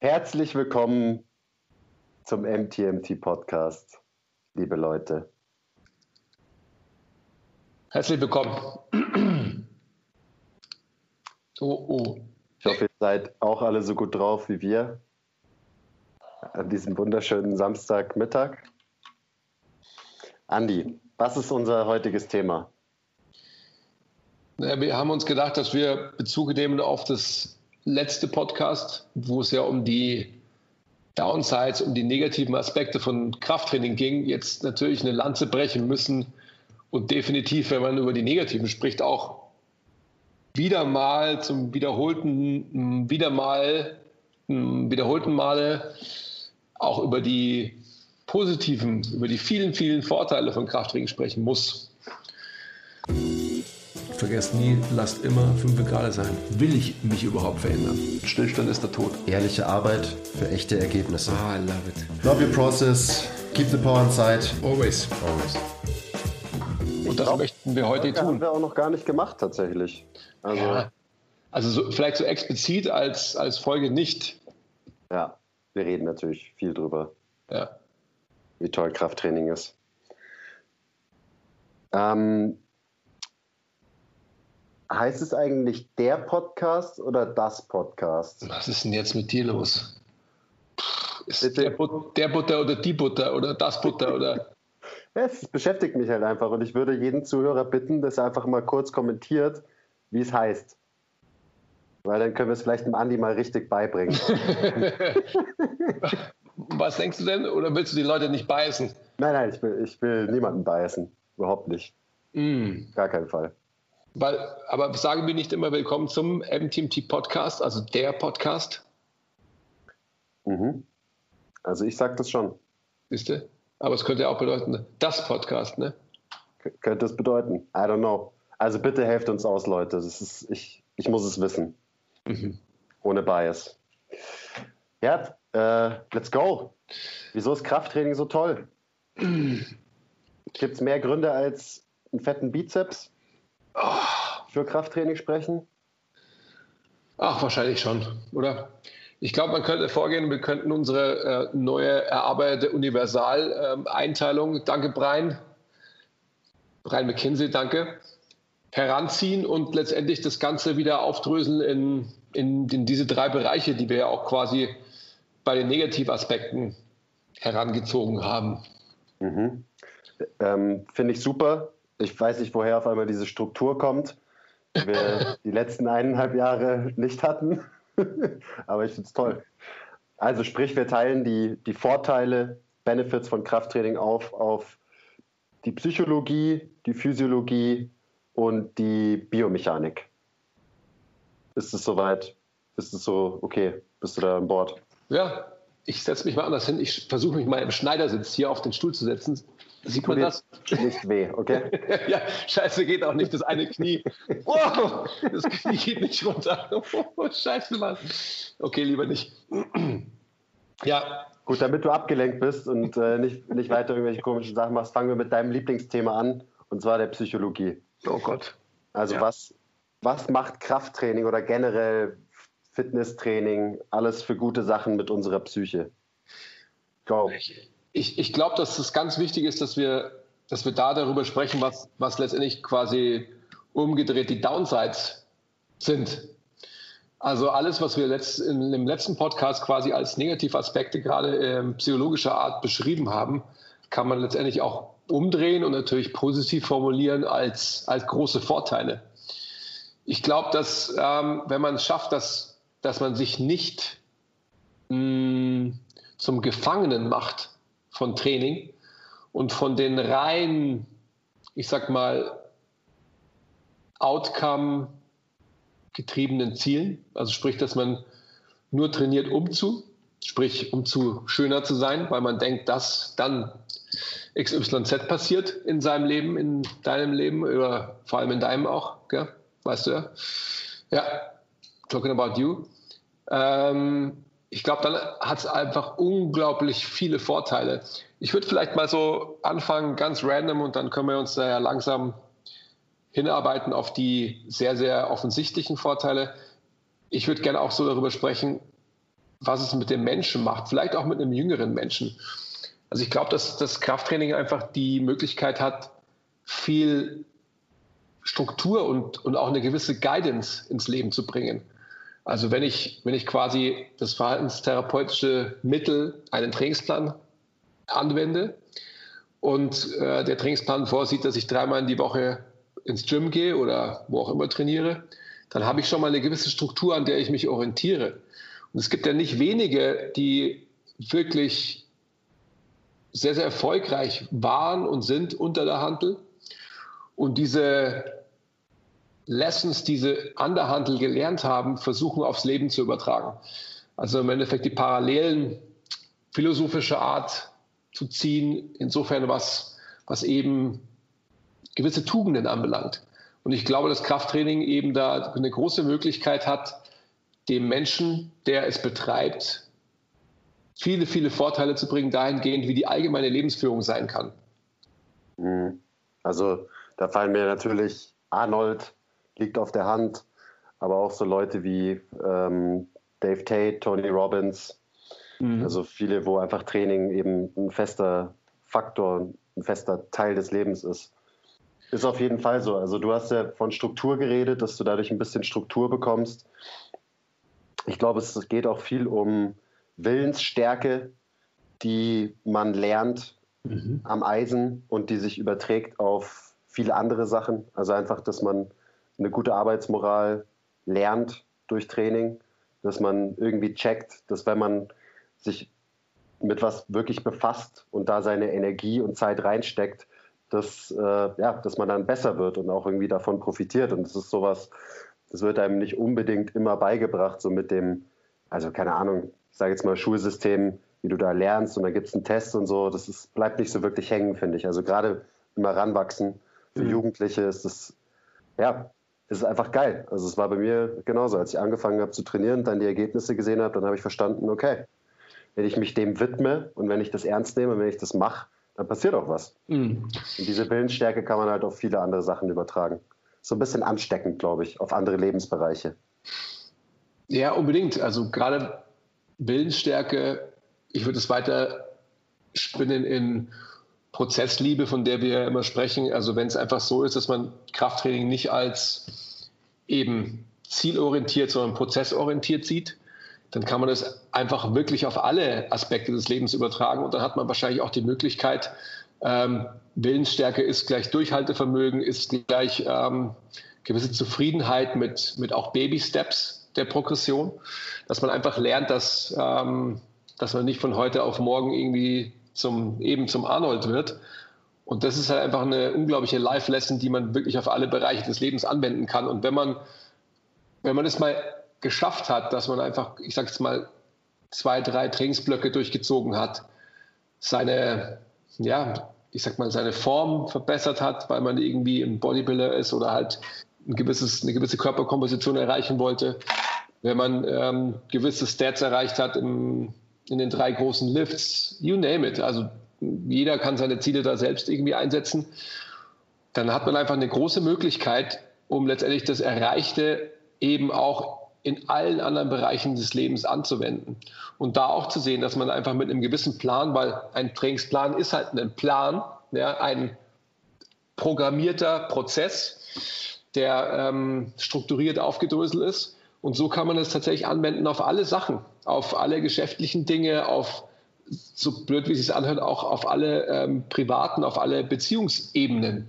Herzlich willkommen zum MTMT Podcast, liebe Leute. Herzlich willkommen. Oh, oh. Ich hoffe, ihr seid auch alle so gut drauf wie wir an diesem wunderschönen Samstagmittag. Andi, was ist unser heutiges Thema? Wir haben uns gedacht, dass wir Bezug nehmen auf das letzte Podcast, wo es ja um die Downsides, um die negativen Aspekte von Krafttraining ging, jetzt natürlich eine Lanze brechen müssen und definitiv, wenn man über die negativen spricht, auch wieder mal zum wiederholten, wieder mal, wiederholten Male auch über die positiven, über die vielen, vielen Vorteile von Krafttraining sprechen muss. Vergesst nie, lasst immer 5 Grad sein. Will ich mich überhaupt verändern? Stillstand ist der Tod. Ehrliche Arbeit für echte Ergebnisse. Ah, I love it. Love your process. Keep the power inside. Always. Always. Und das glaub, möchten wir heute tun. Das haben wir auch noch gar nicht gemacht, tatsächlich. Also, ja. also so, vielleicht so explizit als, als Folge nicht. Ja, wir reden natürlich viel drüber. Ja. Wie toll Krafttraining ist. Ähm, Heißt es eigentlich der Podcast oder das Podcast? Was ist denn jetzt mit dir los? Ist der, But der, Butter oder die Butter oder das Butter oder. es beschäftigt mich halt einfach und ich würde jeden Zuhörer bitten, dass er einfach mal kurz kommentiert, wie es heißt. Weil dann können wir es vielleicht dem Andi mal richtig beibringen. Was denkst du denn? Oder willst du die Leute nicht beißen? Nein, nein, ich will, ich will niemanden beißen. Überhaupt nicht. Mm. Gar keinen Fall. Weil, aber sagen wir nicht immer willkommen zum MTMT Podcast, also der Podcast? Mhm. Also ich sage das schon. Siehst du? Aber es könnte ja auch bedeuten, das Podcast, ne? K könnte es bedeuten. I don't know. Also bitte helft uns aus, Leute. Das ist, ich, ich muss es wissen. Mhm. Ohne Bias. Ja, äh, let's go. Wieso ist Krafttraining so toll? Gibt es mehr Gründe als einen fetten Bizeps? Für Krafttraining sprechen? Ach, wahrscheinlich schon, oder? Ich glaube, man könnte vorgehen, wir könnten unsere äh, neue erarbeitete Universal-Einteilung, ähm, danke Brian, Brian McKinsey, danke, heranziehen und letztendlich das Ganze wieder aufdröseln in, in, in diese drei Bereiche, die wir ja auch quasi bei den Negativaspekten herangezogen haben. Mhm. Ähm, Finde ich super ich weiß nicht, woher auf einmal diese Struktur kommt, die wir die letzten eineinhalb Jahre nicht hatten. Aber ich finde es toll. Also sprich, wir teilen die, die Vorteile, Benefits von Krafttraining auf, auf die Psychologie, die Physiologie und die Biomechanik. Ist es soweit? Ist es so, okay, bist du da an Bord? Ja, ich setze mich mal anders hin. Ich versuche mich mal im Schneidersitz hier auf den Stuhl zu setzen. Sieht man das? Nicht weh, okay? ja, scheiße, geht auch nicht. Das eine Knie. Oh, das Knie geht nicht runter. Oh, scheiße, Mann. Okay, lieber nicht. ja. Gut, damit du abgelenkt bist und äh, nicht, nicht weiter irgendwelche komischen Sachen machst, fangen wir mit deinem Lieblingsthema an, und zwar der Psychologie. Oh Gott. Also ja. was, was macht Krafttraining oder generell Fitnesstraining, alles für gute Sachen mit unserer Psyche? Go. Ich, ich, ich glaube, dass es ganz wichtig ist, dass wir, dass wir da darüber sprechen, was, was letztendlich quasi umgedreht die Downsides sind. Also alles, was wir letzt, in dem letzten Podcast quasi als Negativaspekte gerade äh, psychologischer Art beschrieben haben, kann man letztendlich auch umdrehen und natürlich positiv formulieren als, als große Vorteile. Ich glaube, dass ähm, wenn man es schafft, dass, dass man sich nicht mh, mm, zum Gefangenen macht von Training und von den rein, ich sag mal, Outcome getriebenen Zielen. Also sprich, dass man nur trainiert, um zu, sprich, um zu schöner zu sein, weil man denkt, dass dann XYZ passiert in seinem Leben, in deinem Leben oder vor allem in deinem auch, gell? weißt du ja. Ja, talking about you. Ähm, ich glaube, dann hat es einfach unglaublich viele Vorteile. Ich würde vielleicht mal so anfangen, ganz random, und dann können wir uns da ja langsam hinarbeiten auf die sehr, sehr offensichtlichen Vorteile. Ich würde gerne auch so darüber sprechen, was es mit dem Menschen macht, vielleicht auch mit einem jüngeren Menschen. Also ich glaube, dass das Krafttraining einfach die Möglichkeit hat, viel Struktur und, und auch eine gewisse Guidance ins Leben zu bringen. Also wenn ich, wenn ich quasi das verhaltenstherapeutische Mittel, einen Trainingsplan anwende und äh, der Trainingsplan vorsieht, dass ich dreimal in die Woche ins Gym gehe oder wo auch immer trainiere, dann habe ich schon mal eine gewisse Struktur, an der ich mich orientiere. Und es gibt ja nicht wenige, die wirklich sehr, sehr erfolgreich waren und sind unter der Handel. Und diese Lessons, diese an der Handel gelernt haben, versuchen aufs Leben zu übertragen. Also im Endeffekt die Parallelen philosophischer Art zu ziehen, insofern was, was eben gewisse Tugenden anbelangt. Und ich glaube, dass Krafttraining eben da eine große Möglichkeit hat, dem Menschen, der es betreibt, viele, viele Vorteile zu bringen, dahingehend, wie die allgemeine Lebensführung sein kann. Mhm. Also da fallen mir natürlich Arnold liegt auf der Hand, aber auch so Leute wie ähm, Dave Tate, Tony Robbins, mhm. also viele, wo einfach Training eben ein fester Faktor, ein fester Teil des Lebens ist. Ist auf jeden Fall so. Also du hast ja von Struktur geredet, dass du dadurch ein bisschen Struktur bekommst. Ich glaube, es geht auch viel um Willensstärke, die man lernt mhm. am Eisen und die sich überträgt auf viele andere Sachen. Also einfach, dass man eine gute Arbeitsmoral lernt durch Training, dass man irgendwie checkt, dass wenn man sich mit was wirklich befasst und da seine Energie und Zeit reinsteckt, dass, äh, ja, dass man dann besser wird und auch irgendwie davon profitiert. Und das ist sowas, das wird einem nicht unbedingt immer beigebracht, so mit dem, also keine Ahnung, ich sage jetzt mal Schulsystem, wie du da lernst und da gibt es einen Test und so, das ist, bleibt nicht so wirklich hängen, finde ich. Also gerade immer ranwachsen. Für mhm. Jugendliche ist das, ja, es ist einfach geil. Also es war bei mir genauso. Als ich angefangen habe zu trainieren, dann die Ergebnisse gesehen habe, dann habe ich verstanden, okay, wenn ich mich dem widme und wenn ich das ernst nehme, wenn ich das mache, dann passiert auch was. Mhm. Und diese Willensstärke kann man halt auf viele andere Sachen übertragen. So ein bisschen ansteckend, glaube ich, auf andere Lebensbereiche. Ja, unbedingt. Also gerade Willensstärke, ich würde es weiter spinnen in Prozessliebe, von der wir immer sprechen. Also wenn es einfach so ist, dass man Krafttraining nicht als eben zielorientiert, sondern prozessorientiert sieht, dann kann man das einfach wirklich auf alle Aspekte des Lebens übertragen und dann hat man wahrscheinlich auch die Möglichkeit, ähm, Willensstärke ist gleich Durchhaltevermögen, ist gleich ähm, gewisse Zufriedenheit mit, mit auch Baby-Steps der Progression, dass man einfach lernt, dass, ähm, dass man nicht von heute auf morgen irgendwie zum, eben zum Arnold wird. Und das ist halt einfach eine unglaubliche Life-Lesson, die man wirklich auf alle Bereiche des Lebens anwenden kann. Und wenn man, wenn man es mal geschafft hat, dass man einfach, ich sage jetzt mal, zwei, drei Trainingsblöcke durchgezogen hat, seine, ja, ich sag mal, seine Form verbessert hat, weil man irgendwie ein Bodybuilder ist oder halt ein gewisses, eine gewisse Körperkomposition erreichen wollte. Wenn man ähm, gewisse Stats erreicht hat im, in den drei großen Lifts, you name it. Also jeder kann seine Ziele da selbst irgendwie einsetzen. Dann hat man einfach eine große Möglichkeit, um letztendlich das Erreichte eben auch in allen anderen Bereichen des Lebens anzuwenden. Und da auch zu sehen, dass man einfach mit einem gewissen Plan, weil ein Trainingsplan ist halt ein Plan, ja, ein programmierter Prozess, der ähm, strukturiert aufgedröselt ist. Und so kann man es tatsächlich anwenden auf alle Sachen auf alle geschäftlichen Dinge, auf so blöd wie es sich anhört, auch auf alle ähm, privaten, auf alle Beziehungsebenen.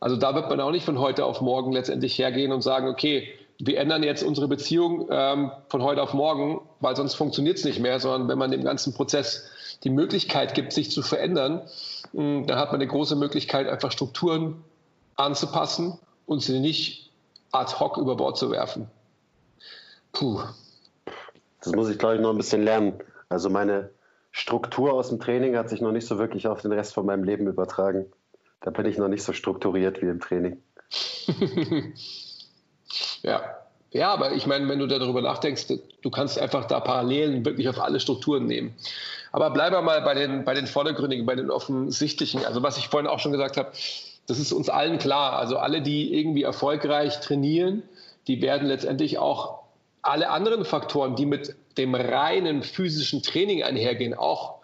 Also da wird man auch nicht von heute auf morgen letztendlich hergehen und sagen, okay, wir ändern jetzt unsere Beziehung ähm, von heute auf morgen, weil sonst funktioniert es nicht mehr, sondern wenn man dem ganzen Prozess die Möglichkeit gibt, sich zu verändern, mh, hm, dann hat man eine große Möglichkeit, einfach Strukturen anzupassen und sie nicht ad hoc über Bord zu werfen. Puh, das muss ich, glaube ich, noch ein bisschen lernen. Also meine Struktur aus dem Training hat sich noch nicht so wirklich auf den Rest von meinem Leben übertragen. Da bin ich noch nicht so strukturiert wie im Training. ja. Ja, aber ich meine, wenn du darüber nachdenkst, du kannst einfach da Parallelen wirklich auf alle Strukturen nehmen. Aber bleiben wir mal bei den, bei den vordergründigen, bei den offensichtlichen. Also was ich vorhin auch schon gesagt habe, das ist uns allen klar. Also alle, die irgendwie erfolgreich trainieren, die werden letztendlich auch alle anderen Faktoren, die mit dem reinen physischen Training einhergehen, auch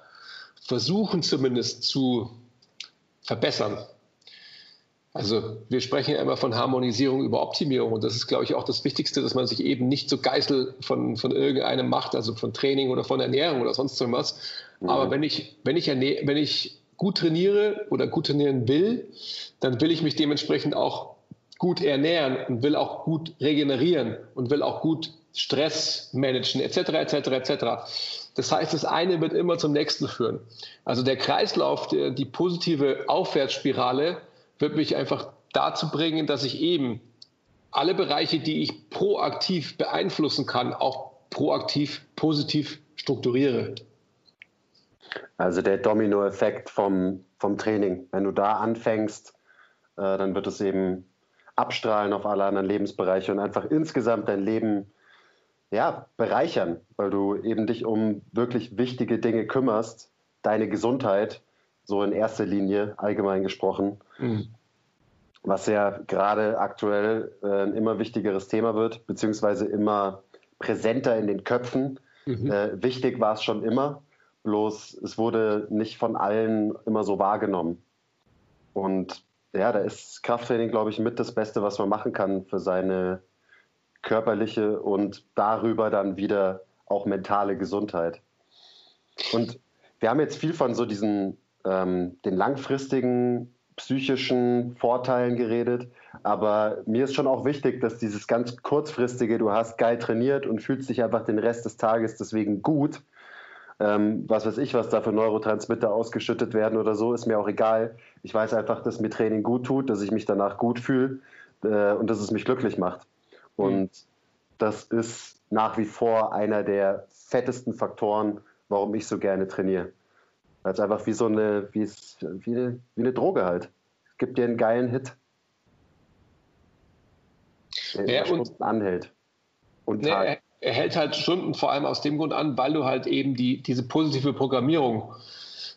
versuchen zumindest zu verbessern. Also wir sprechen ja immer von Harmonisierung über Optimierung und das ist, glaube ich, auch das Wichtigste, dass man sich eben nicht so Geißel von, von irgendeinem macht, also von Training oder von Ernährung oder sonst irgendwas. Mhm. Aber wenn ich, wenn, ich wenn ich gut trainiere oder gut trainieren will, dann will ich mich dementsprechend auch gut ernähren und will auch gut regenerieren und will auch gut Stress managen, etc., etc., etc. Das heißt, das eine wird immer zum nächsten führen. Also der Kreislauf, der, die positive Aufwärtsspirale, wird mich einfach dazu bringen, dass ich eben alle Bereiche, die ich proaktiv beeinflussen kann, auch proaktiv positiv strukturiere. Also der Dominoeffekt vom, vom Training. Wenn du da anfängst, äh, dann wird es eben abstrahlen auf alle anderen Lebensbereiche und einfach insgesamt dein Leben ja, bereichern, weil du eben dich um wirklich wichtige Dinge kümmerst, deine Gesundheit, so in erster Linie allgemein gesprochen, mhm. was ja gerade aktuell äh, ein immer wichtigeres Thema wird, beziehungsweise immer präsenter in den Köpfen. Mhm. Äh, wichtig war es schon immer, bloß es wurde nicht von allen immer so wahrgenommen. Und ja, da ist Krafttraining, glaube ich, mit das Beste, was man machen kann für seine körperliche und darüber dann wieder auch mentale Gesundheit. Und wir haben jetzt viel von so diesen ähm, den langfristigen psychischen Vorteilen geredet. Aber mir ist schon auch wichtig, dass dieses ganz kurzfristige, du hast geil trainiert und fühlst dich einfach den Rest des Tages deswegen gut. Ähm, was weiß ich, was da für Neurotransmitter ausgeschüttet werden oder so, ist mir auch egal. Ich weiß einfach, dass mir Training gut tut, dass ich mich danach gut fühle äh, und dass es mich glücklich macht. Und mhm. das ist nach wie vor einer der fettesten Faktoren, warum ich so gerne trainiere. Weil es einfach wie so eine, wie, es, wie, eine, wie eine Droge halt. Es gibt dir einen geilen Hit. Der ja, und, anhält. Und nee, er, er, hält halt Stunden vor allem aus dem Grund an, weil du halt eben die, diese positive Programmierung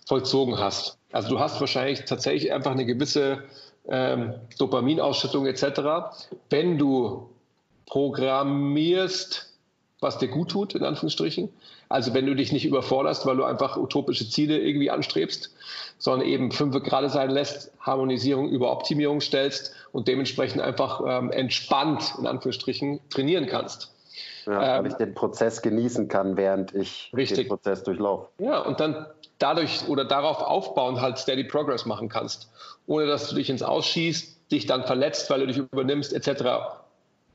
vollzogen hast. Also du hast wahrscheinlich tatsächlich einfach eine gewisse ähm, Dopaminausschüttung etc. Wenn du programmierst, was dir gut tut, in Anführungsstrichen, also wenn du dich nicht überforderst, weil du einfach utopische Ziele irgendwie anstrebst, sondern eben fünf gerade sein lässt, Harmonisierung über Optimierung stellst und dementsprechend einfach ähm, entspannt, in Anführungsstrichen, trainieren kannst. Ja, ähm, weil ich den Prozess genießen kann, während ich richtig. den Prozess durchlaufe. Ja, und dann dadurch oder darauf aufbauen halt Steady Progress machen kannst, ohne dass du dich ins Ausschießt, dich dann verletzt, weil du dich übernimmst, etc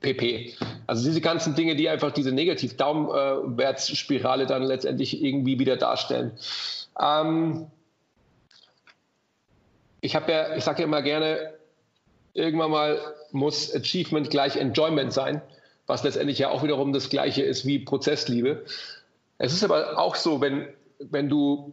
pp. Also diese ganzen Dinge, die einfach diese Negativ-Daumenwärtsspirale dann letztendlich irgendwie wieder darstellen. Ähm, ich habe ja, ich sage ja immer gerne, irgendwann mal muss Achievement gleich Enjoyment sein, was letztendlich ja auch wiederum das Gleiche ist wie Prozessliebe. Es ist aber auch so, wenn, wenn du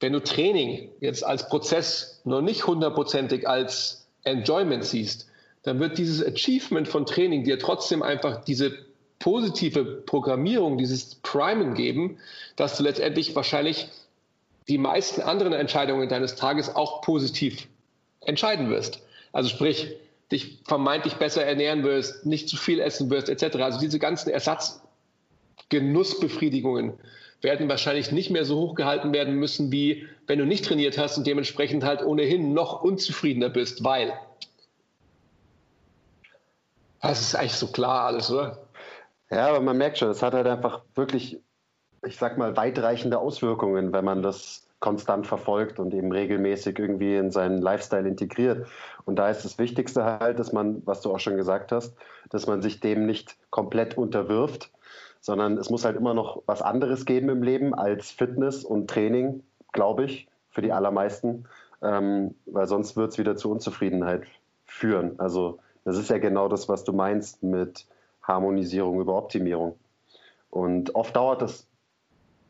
wenn du Training jetzt als Prozess noch nicht hundertprozentig als Enjoyment siehst, dann wird dieses Achievement von Training dir trotzdem einfach diese positive Programmierung, dieses Primen geben, dass du letztendlich wahrscheinlich die meisten anderen Entscheidungen deines Tages auch positiv entscheiden wirst. Also sprich, dich vermeintlich besser ernähren wirst, nicht zu viel essen wirst, etc. Also diese ganzen Ersatzgenussbefriedigungen werden wahrscheinlich nicht mehr so hoch gehalten werden müssen, wie wenn du nicht trainiert hast und dementsprechend halt ohnehin noch unzufriedener bist, weil das ist eigentlich so klar alles, oder? Ja, aber man merkt schon, es hat halt einfach wirklich, ich sag mal, weitreichende Auswirkungen, wenn man das konstant verfolgt und eben regelmäßig irgendwie in seinen Lifestyle integriert. Und da ist das Wichtigste halt, dass man, was du auch schon gesagt hast, dass man sich dem nicht komplett unterwirft, sondern es muss halt immer noch was anderes geben im Leben als Fitness und Training, glaube ich, für die allermeisten, ähm, weil sonst wird es wieder zu Unzufriedenheit führen. Also das ist ja genau das, was du meinst mit Harmonisierung über Optimierung. Und oft dauert es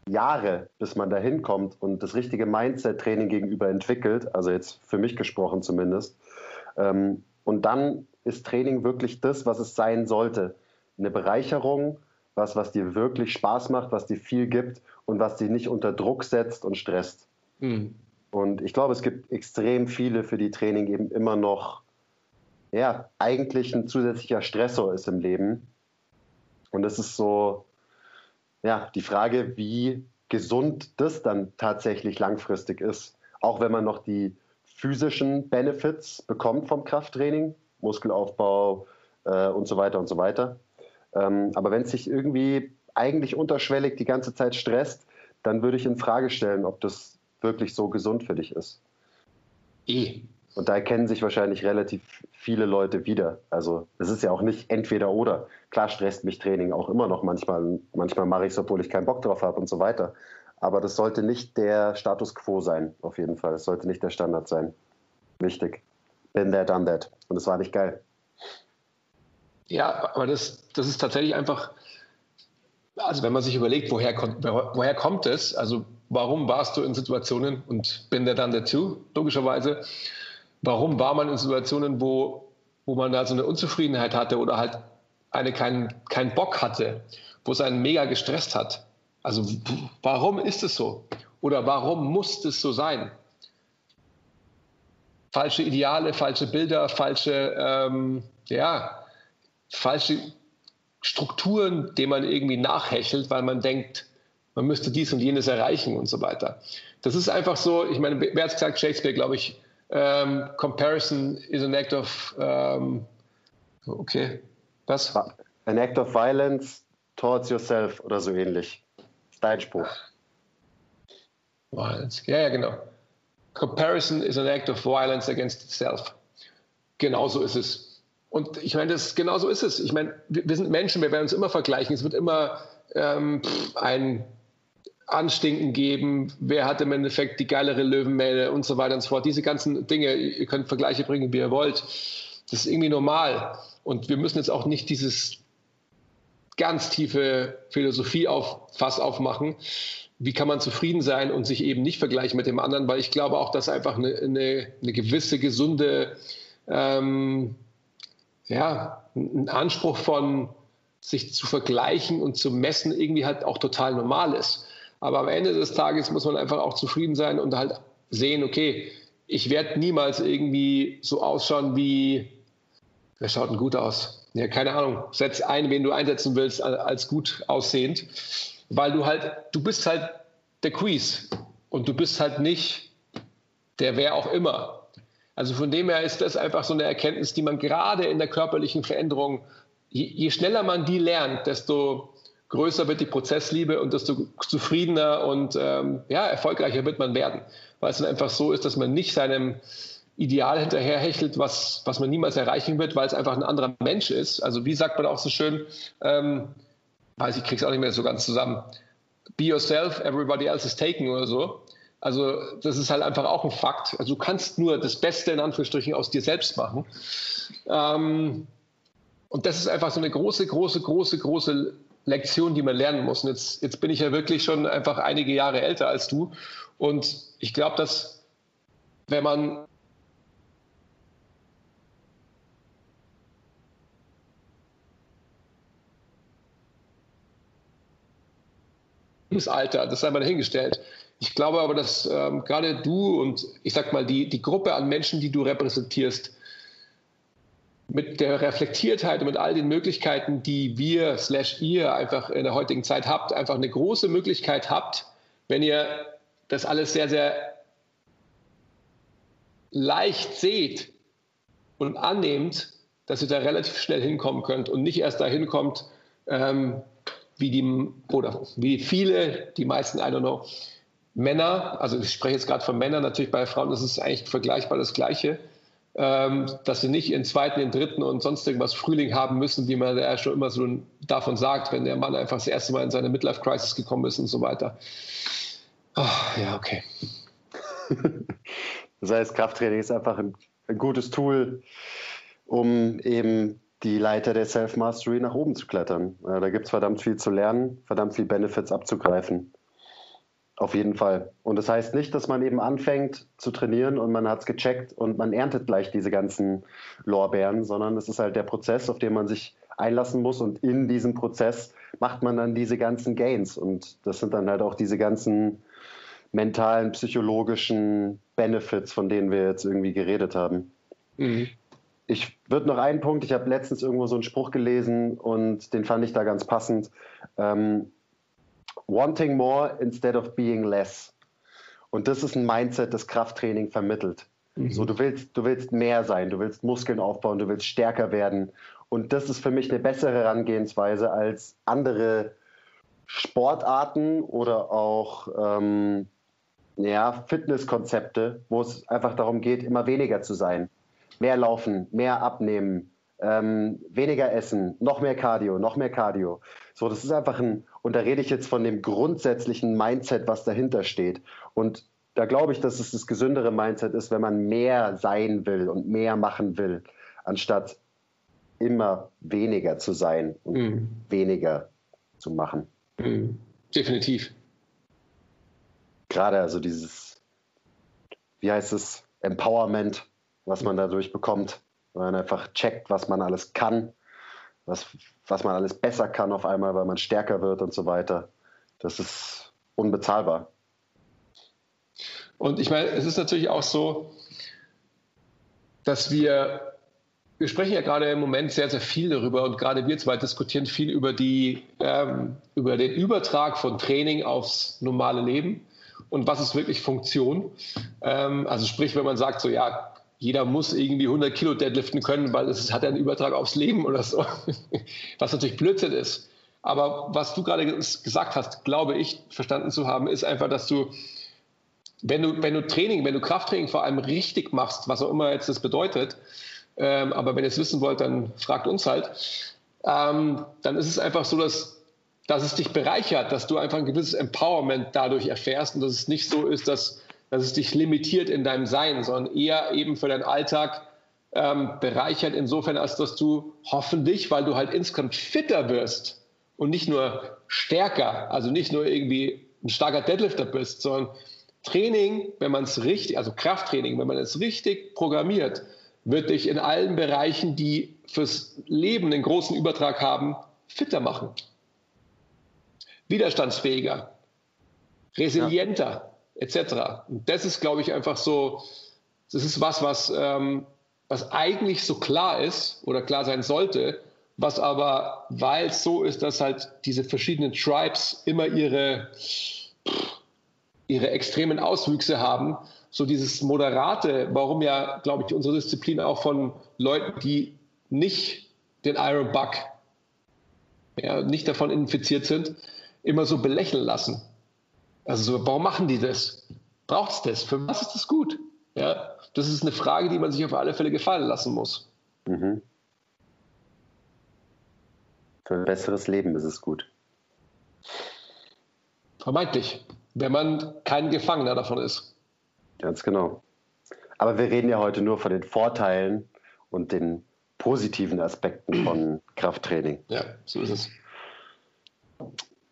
Jahre, bis man da hinkommt und das richtige Mindset-Training gegenüber entwickelt, also jetzt für mich gesprochen zumindest. Ähm, und dann ist Training wirklich das, was es sein sollte. Eine Bereicherung, was, was dir wirklich Spaß macht, was dir viel gibt und was dich nicht unter Druck setzt und stresst. Mhm. Und ich glaube, es gibt extrem viele, für die Training eben immer noch ja, eigentlich ein zusätzlicher Stressor ist im Leben. Und das ist so, ja, die Frage, wie gesund das dann tatsächlich langfristig ist. Auch wenn man noch die physischen Benefits bekommt vom Krafttraining, Muskelaufbau äh, und so weiter und so weiter. Ähm, aber wenn es sich irgendwie eigentlich unterschwellig die ganze Zeit stresst, dann würde ich in Frage stellen, ob das wirklich so gesund für dich ist. Eh. Und da erkennen sich wahrscheinlich relativ viele Leute wieder. Also es ist ja auch nicht entweder oder. Klar stresst mich Training auch immer noch manchmal. Manchmal mache ich es, obwohl ich keinen Bock drauf habe und so weiter. Aber das sollte nicht der Status quo sein, auf jeden Fall. Es sollte nicht der Standard sein. Wichtig. Been there, done that. Und es war nicht geil. Ja, aber das, das ist tatsächlich einfach, also wenn man sich überlegt, woher, woher kommt es, also warum warst du in Situationen und bin der dann dazu, logischerweise, warum war man in Situationen, wo, wo man da so eine Unzufriedenheit hatte oder halt eine keinen kein Bock hatte, wo es einen mega gestresst hat? Also warum ist es so? Oder warum muss es so sein? Falsche Ideale, falsche Bilder, falsche, ähm, ja, falsche Strukturen, denen man irgendwie nachhechelt, weil man denkt, man müsste dies und jenes erreichen und so weiter. Das ist einfach so, ich meine, wer hat gesagt, Shakespeare, glaube ich, ähm, Comparison is an act of, ähm, okay, was? An act of violence towards yourself oder so ähnlich. Das ist dein Spruch. Violence, ja, ja, genau. Comparison is an act of violence against itself. Genauso ist es. Und ich meine, das, genauso ist es. Ich meine, wir, wir sind Menschen, wir werden uns immer vergleichen. Es wird immer ähm, ein Anstinken geben, wer hat im Endeffekt die geilere Löwenmähne und so weiter und so fort. Diese ganzen Dinge, ihr könnt Vergleiche bringen, wie ihr wollt. Das ist irgendwie normal. Und wir müssen jetzt auch nicht dieses ganz tiefe Philosophie auf, Fass aufmachen. Wie kann man zufrieden sein und sich eben nicht vergleichen mit dem anderen? Weil ich glaube auch, dass einfach eine, eine, eine gewisse gesunde, ähm, ja, ein Anspruch von sich zu vergleichen und zu messen irgendwie halt auch total normal ist. Aber am Ende des Tages muss man einfach auch zufrieden sein und halt sehen, okay, ich werde niemals irgendwie so ausschauen wie, wer schaut denn gut aus? Ja, keine Ahnung. Setz ein, wen du einsetzen willst, als gut aussehend. Weil du halt, du bist halt der Quiz und du bist halt nicht der wer auch immer. Also von dem her ist das einfach so eine Erkenntnis, die man gerade in der körperlichen Veränderung, je, je schneller man die lernt, desto größer wird die Prozessliebe und desto zufriedener und ähm, ja, erfolgreicher wird man werden. Weil es dann einfach so ist, dass man nicht seinem Ideal hinterherhechelt, was, was man niemals erreichen wird, weil es einfach ein anderer Mensch ist. Also wie sagt man auch so schön, ähm, weiß ich, krieg's auch nicht mehr so ganz zusammen. Be yourself, everybody else is taken oder so. Also das ist halt einfach auch ein Fakt. Also du kannst nur das Beste in Anführungsstrichen aus dir selbst machen. Ähm, und das ist einfach so eine große, große, große, große Lektion, die man lernen muss. Und jetzt, jetzt bin ich ja wirklich schon einfach einige Jahre älter als du. Und ich glaube, dass wenn man Alter, das sei mal dahingestellt. Ich glaube aber, dass ähm, gerade du und ich sag mal die, die Gruppe an Menschen, die du repräsentierst, mit der Reflektiertheit und mit all den Möglichkeiten, die wir slash ihr einfach in der heutigen Zeit habt, einfach eine große Möglichkeit habt, wenn ihr das alles sehr, sehr leicht seht und annehmt, dass ihr da relativ schnell hinkommen könnt und nicht erst dahin kommt, ähm, wie die oder wie viele, die meisten, I don't know, Männer, also ich spreche jetzt gerade von Männern, natürlich bei Frauen ist es eigentlich vergleichbar das Gleiche, dass sie nicht in zweiten, in dritten und sonst irgendwas Frühling haben müssen, wie man ja schon immer so davon sagt, wenn der Mann einfach das erste Mal in seine Midlife-Crisis gekommen ist und so weiter. Oh, ja, okay. Das heißt, Krafttraining ist einfach ein, ein gutes Tool, um eben die Leiter der Self-Mastery nach oben zu klettern. Da gibt es verdammt viel zu lernen, verdammt viel Benefits abzugreifen. Auf jeden Fall. Und das heißt nicht, dass man eben anfängt zu trainieren und man hat es gecheckt und man erntet gleich diese ganzen Lorbeeren, sondern es ist halt der Prozess, auf den man sich einlassen muss und in diesem Prozess macht man dann diese ganzen Gains und das sind dann halt auch diese ganzen mentalen, psychologischen Benefits, von denen wir jetzt irgendwie geredet haben. Mhm. Ich würde noch einen Punkt, ich habe letztens irgendwo so einen Spruch gelesen und den fand ich da ganz passend. Ähm, wanting more instead of being less. Und das ist ein Mindset, das Krafttraining vermittelt. Mhm. So, du willst, du willst mehr sein, du willst Muskeln aufbauen, du willst stärker werden. Und das ist für mich eine bessere Herangehensweise als andere Sportarten oder auch ähm, ja, Fitnesskonzepte, wo es einfach darum geht, immer weniger zu sein. Mehr laufen, mehr abnehmen, ähm, weniger essen, noch mehr Cardio, noch mehr Cardio. So, das ist einfach ein, und da rede ich jetzt von dem grundsätzlichen Mindset, was dahinter steht. Und da glaube ich, dass es das gesündere Mindset ist, wenn man mehr sein will und mehr machen will, anstatt immer weniger zu sein und mhm. weniger zu machen. Mhm. Definitiv. Gerade also dieses, wie heißt es, Empowerment, was man dadurch bekommt, wenn man einfach checkt, was man alles kann, was, was man alles besser kann auf einmal, weil man stärker wird und so weiter. Das ist unbezahlbar. Und ich meine, es ist natürlich auch so, dass wir, wir sprechen ja gerade im Moment sehr, sehr viel darüber und gerade wir zwei diskutieren viel über, die, ähm, über den Übertrag von Training aufs normale Leben und was ist wirklich Funktion. Ähm, also sprich, wenn man sagt, so ja, jeder muss irgendwie 100 Kilo deadliften können, weil es hat einen Übertrag aufs Leben oder so, was natürlich Blödsinn ist. Aber was du gerade gesagt hast, glaube ich, verstanden zu haben, ist einfach, dass du wenn du, wenn du Training, wenn du Krafttraining vor allem richtig machst, was auch immer jetzt das bedeutet, ähm, aber wenn ihr es wissen wollt, dann fragt uns halt, ähm, dann ist es einfach so, dass, dass es dich bereichert, dass du einfach ein gewisses Empowerment dadurch erfährst und dass es nicht so ist, dass, dass es dich limitiert in deinem Sein, sondern eher eben für deinen Alltag ähm, bereichert insofern, als dass du hoffentlich, weil du halt insgesamt fitter wirst und nicht nur stärker, also nicht nur irgendwie ein starker Deadlifter bist, sondern Training, wenn man es richtig, also Krafttraining, wenn man es richtig programmiert, wird dich in allen Bereichen, die fürs Leben einen großen Übertrag haben, fitter machen. Widerstandsfähiger, resilienter, ja. Etc. Und das ist, glaube ich, einfach so, das ist was, was, ähm, was eigentlich so klar ist oder klar sein sollte, was aber, weil es so ist, dass halt diese verschiedenen Tribes immer ihre, ihre extremen Auswüchse haben. So dieses Moderate, warum ja, glaube ich, unsere Disziplin auch von Leuten, die nicht den Iron Bug, ja, nicht davon infiziert sind, immer so belächeln lassen. Also so, warum machen die das? Braucht es das? Für was ist das gut? Ja, das ist eine Frage, die man sich auf alle Fälle gefallen lassen muss. Mhm. Für ein besseres Leben ist es gut. Vermeintlich wenn man kein Gefangener davon ist. Ganz genau. Aber wir reden ja heute nur von den Vorteilen und den positiven Aspekten von Krafttraining. Ja, so ist es.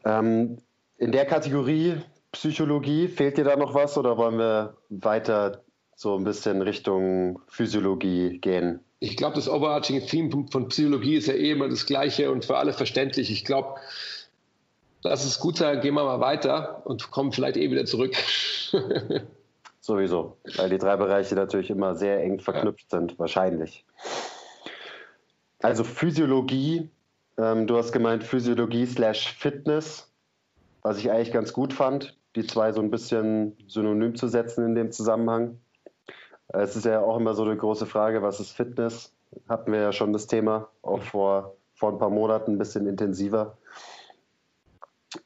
Ähm, in der Kategorie Psychologie fehlt dir da noch was oder wollen wir weiter so ein bisschen Richtung Physiologie gehen? Ich glaube, das overarching Theme von Psychologie ist ja eh immer das gleiche und für alle verständlich. Ich glaube, lass es gut sein, gehen wir mal weiter und kommen vielleicht eh wieder zurück. Sowieso, weil die drei Bereiche natürlich immer sehr eng verknüpft ja. sind, wahrscheinlich. Also Physiologie, ähm, du hast gemeint Physiologie slash Fitness, was ich eigentlich ganz gut fand, die zwei so ein bisschen synonym zu setzen in dem Zusammenhang. Es ist ja auch immer so eine große Frage, was ist Fitness? Hatten wir ja schon das Thema, auch vor, vor ein paar Monaten ein bisschen intensiver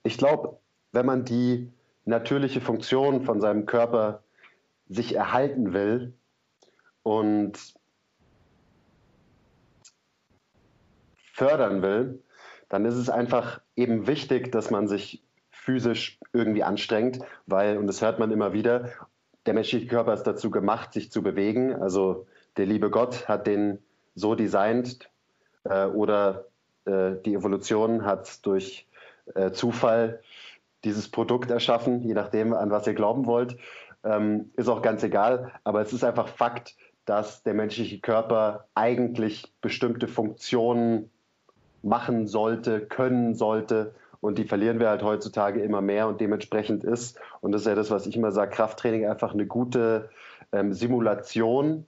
ich glaube, wenn man die natürliche Funktion von seinem Körper sich erhalten will und fördern will, dann ist es einfach eben wichtig, dass man sich physisch irgendwie anstrengt, weil, und das hört man immer wieder, der menschliche Körper ist dazu gemacht, sich zu bewegen. Also der liebe Gott hat den so designt äh, oder äh, die Evolution hat durch äh, Zufall dieses Produkt erschaffen, je nachdem, an was ihr glauben wollt. Ähm, ist auch ganz egal, aber es ist einfach Fakt, dass der menschliche Körper eigentlich bestimmte Funktionen machen sollte, können sollte. Und die verlieren wir halt heutzutage immer mehr und dementsprechend ist, und das ist ja das, was ich immer sage, Krafttraining einfach eine gute ähm, Simulation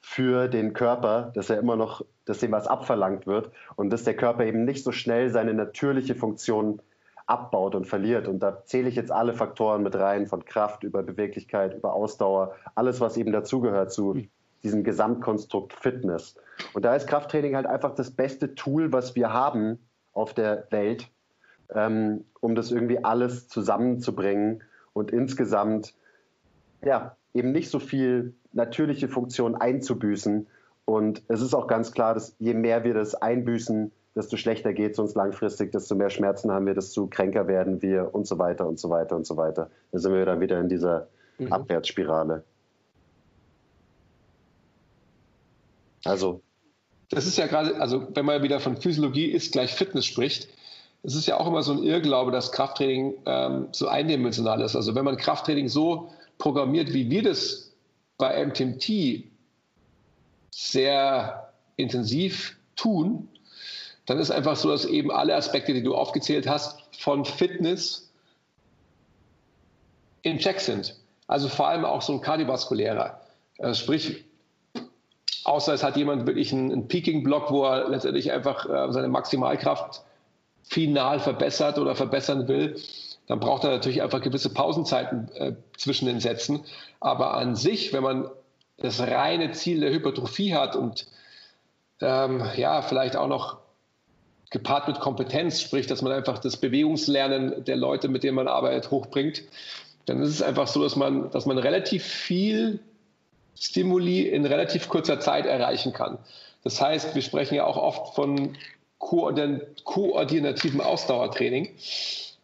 für den Körper, dass er immer noch, dass dem was abverlangt wird und dass der Körper eben nicht so schnell seine natürliche Funktion abbaut und verliert. Und da zähle ich jetzt alle Faktoren mit rein, von Kraft über Beweglichkeit, über Ausdauer, alles, was eben dazugehört zu diesem Gesamtkonstrukt Fitness. Und da ist Krafttraining halt einfach das beste Tool, was wir haben auf der Welt, ähm, um das irgendwie alles zusammenzubringen und insgesamt ja, eben nicht so viel natürliche Funktion einzubüßen. Und es ist auch ganz klar, dass je mehr wir das einbüßen, desto schlechter geht es uns langfristig, desto mehr Schmerzen haben wir, desto kränker werden wir und so weiter und so weiter und so weiter. Da sind wir dann wieder in dieser mhm. Abwärtsspirale. Also. Das ist ja gerade, also wenn man wieder von Physiologie ist gleich Fitness spricht, es ist ja auch immer so ein Irrglaube, dass Krafttraining ähm, so eindimensional ist. Also wenn man Krafttraining so programmiert, wie wir das bei MTMT sehr intensiv tun, dann ist einfach so, dass eben alle Aspekte, die du aufgezählt hast, von Fitness in Check sind. Also vor allem auch so ein kardiovaskulärer. Also sprich, außer es hat jemand wirklich einen, einen Peaking-Block, wo er letztendlich einfach äh, seine Maximalkraft final verbessert oder verbessern will, dann braucht er natürlich einfach gewisse Pausenzeiten äh, zwischen den Sätzen. Aber an sich, wenn man das reine Ziel der Hypertrophie hat und ähm, ja, vielleicht auch noch gepaart mit Kompetenz, sprich, dass man einfach das Bewegungslernen der Leute, mit denen man arbeitet, hochbringt, dann ist es einfach so, dass man, dass man relativ viel Stimuli in relativ kurzer Zeit erreichen kann. Das heißt, wir sprechen ja auch oft von koordinativen Ausdauertraining,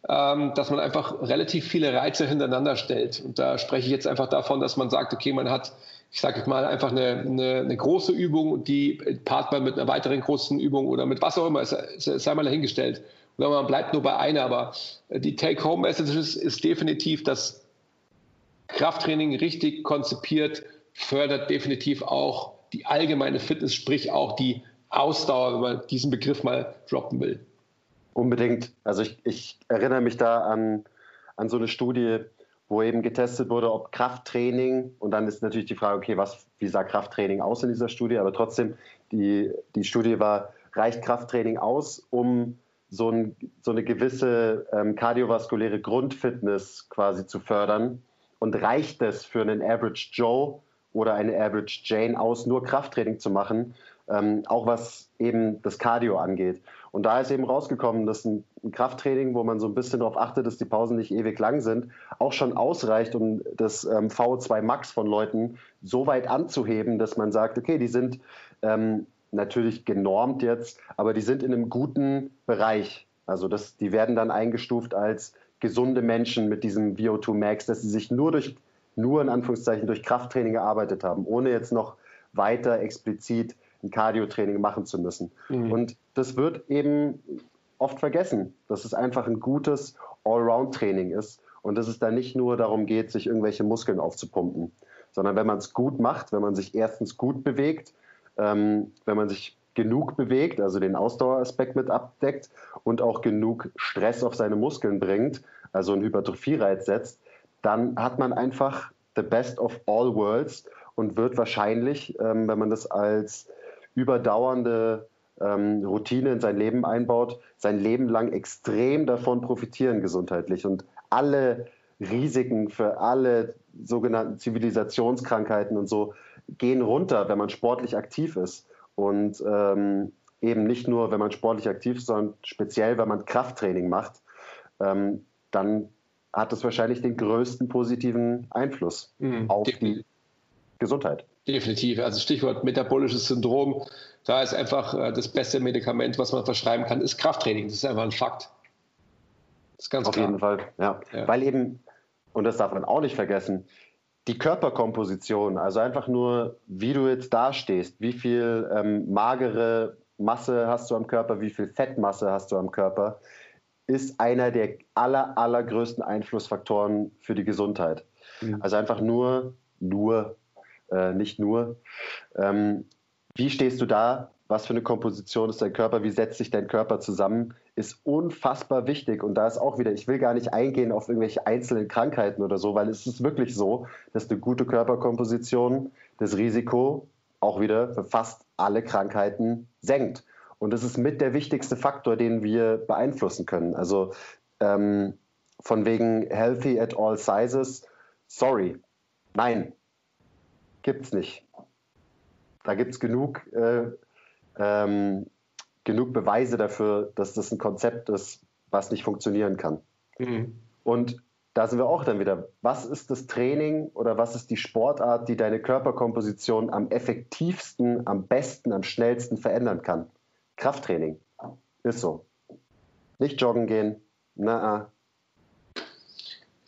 ähm, dass man einfach relativ viele Reize hintereinander stellt. Und da spreche ich jetzt einfach davon, dass man sagt, okay, man hat ich sage mal, einfach eine, eine, eine, große Übung und die paart man mit einer weiteren großen Übung oder mit was auch immer, sei mal dahingestellt. Oder man bleibt nur bei einer, aber die Take-Home-Message ist, ist definitiv, dass Krafttraining richtig konzipiert fördert definitiv auch die allgemeine Fitness, sprich auch die Ausdauer, wenn man diesen Begriff mal droppen will. Unbedingt. Also ich, ich erinnere mich da an, an so eine Studie, wo eben getestet wurde, ob Krafttraining, und dann ist natürlich die Frage, okay, was, wie sah Krafttraining aus in dieser Studie, aber trotzdem, die, die Studie war, reicht Krafttraining aus, um so, ein, so eine gewisse ähm, kardiovaskuläre Grundfitness quasi zu fördern? Und reicht es für einen Average Joe oder eine Average Jane aus, nur Krafttraining zu machen, ähm, auch was eben das Cardio angeht? Und da ist eben rausgekommen, dass ein, Krafttraining, wo man so ein bisschen darauf achtet, dass die Pausen nicht ewig lang sind, auch schon ausreicht, um das ähm, VO2 Max von Leuten so weit anzuheben, dass man sagt, okay, die sind ähm, natürlich genormt jetzt, aber die sind in einem guten Bereich. Also das, die werden dann eingestuft als gesunde Menschen mit diesem VO2 Max, dass sie sich nur durch, nur in Anführungszeichen durch Krafttraining gearbeitet haben, ohne jetzt noch weiter explizit ein Cardio-Training machen zu müssen. Mhm. Und das wird eben oft vergessen, dass es einfach ein gutes Allround-Training ist und dass es da nicht nur darum geht, sich irgendwelche Muskeln aufzupumpen, sondern wenn man es gut macht, wenn man sich erstens gut bewegt, ähm, wenn man sich genug bewegt, also den Ausdaueraspekt mit abdeckt und auch genug Stress auf seine Muskeln bringt, also einen Hypertrophie-Reiz setzt, dann hat man einfach the best of all worlds und wird wahrscheinlich, ähm, wenn man das als überdauernde ähm, Routine in sein Leben einbaut, sein Leben lang extrem davon profitieren gesundheitlich und alle Risiken für alle sogenannten Zivilisationskrankheiten und so gehen runter, wenn man sportlich aktiv ist. Und ähm, eben nicht nur, wenn man sportlich aktiv ist, sondern speziell, wenn man Krafttraining macht, ähm, dann hat das wahrscheinlich den größten positiven Einfluss mhm, auf die Gesundheit. Definitiv. Also Stichwort metabolisches Syndrom. Da ist einfach äh, das beste Medikament, was man verschreiben kann, ist Krafttraining. Das ist einfach ein Fakt. Das ist ganz Auf klar. jeden Fall, ja. ja. Weil eben, und das darf man auch nicht vergessen, die Körperkomposition, also einfach nur, wie du jetzt dastehst, wie viel ähm, magere Masse hast du am Körper, wie viel Fettmasse hast du am Körper, ist einer der aller, allergrößten Einflussfaktoren für die Gesundheit. Mhm. Also einfach nur, nur äh, nicht nur. Ähm, wie stehst du da? Was für eine Komposition ist dein Körper? Wie setzt sich dein Körper zusammen? Ist unfassbar wichtig. Und da ist auch wieder, ich will gar nicht eingehen auf irgendwelche einzelnen Krankheiten oder so, weil es ist wirklich so, dass eine gute Körperkomposition das Risiko auch wieder für fast alle Krankheiten senkt. Und das ist mit der wichtigste Faktor, den wir beeinflussen können. Also ähm, von wegen healthy at all sizes, sorry, nein, gibt's nicht. Da gibt es genug, äh, ähm, genug Beweise dafür, dass das ein Konzept ist, was nicht funktionieren kann. Mhm. Und da sind wir auch dann wieder. Was ist das Training oder was ist die Sportart, die deine Körperkomposition am effektivsten, am besten, am schnellsten verändern kann? Krafttraining. Ist so. Nicht joggen gehen. Na.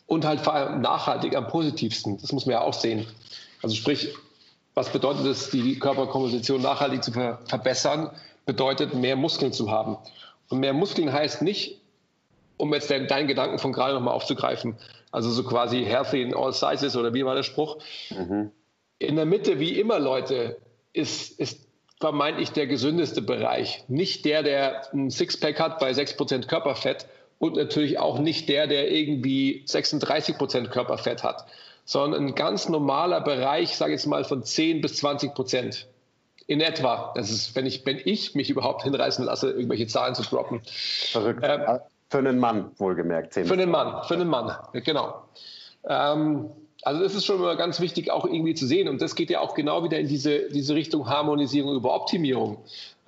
Und halt vor allem nachhaltig am positivsten. Das muss man ja auch sehen. Also sprich, was bedeutet es, die Körperkomposition nachhaltig zu ver verbessern? Bedeutet, mehr Muskeln zu haben. Und mehr Muskeln heißt nicht, um jetzt deinen Gedanken von gerade nochmal aufzugreifen, also so quasi healthy in all sizes oder wie war der Spruch? Mhm. In der Mitte, wie immer, Leute, ist, ist vermeintlich der gesündeste Bereich. Nicht der, der ein Sixpack hat bei 6% Körperfett und natürlich auch nicht der, der irgendwie 36% Körperfett hat, sondern ein ganz normaler Bereich, sage ich jetzt mal, von 10 bis 20 Prozent. In etwa. Das ist, wenn ich, wenn ich mich überhaupt hinreißen lasse, irgendwelche Zahlen zu droppen. Verrückt. Ähm, für einen Mann, wohlgemerkt. Für einen Mann, für einen Mann, genau. Ähm, also das ist schon mal ganz wichtig auch irgendwie zu sehen. Und das geht ja auch genau wieder in diese, diese Richtung Harmonisierung über Optimierung.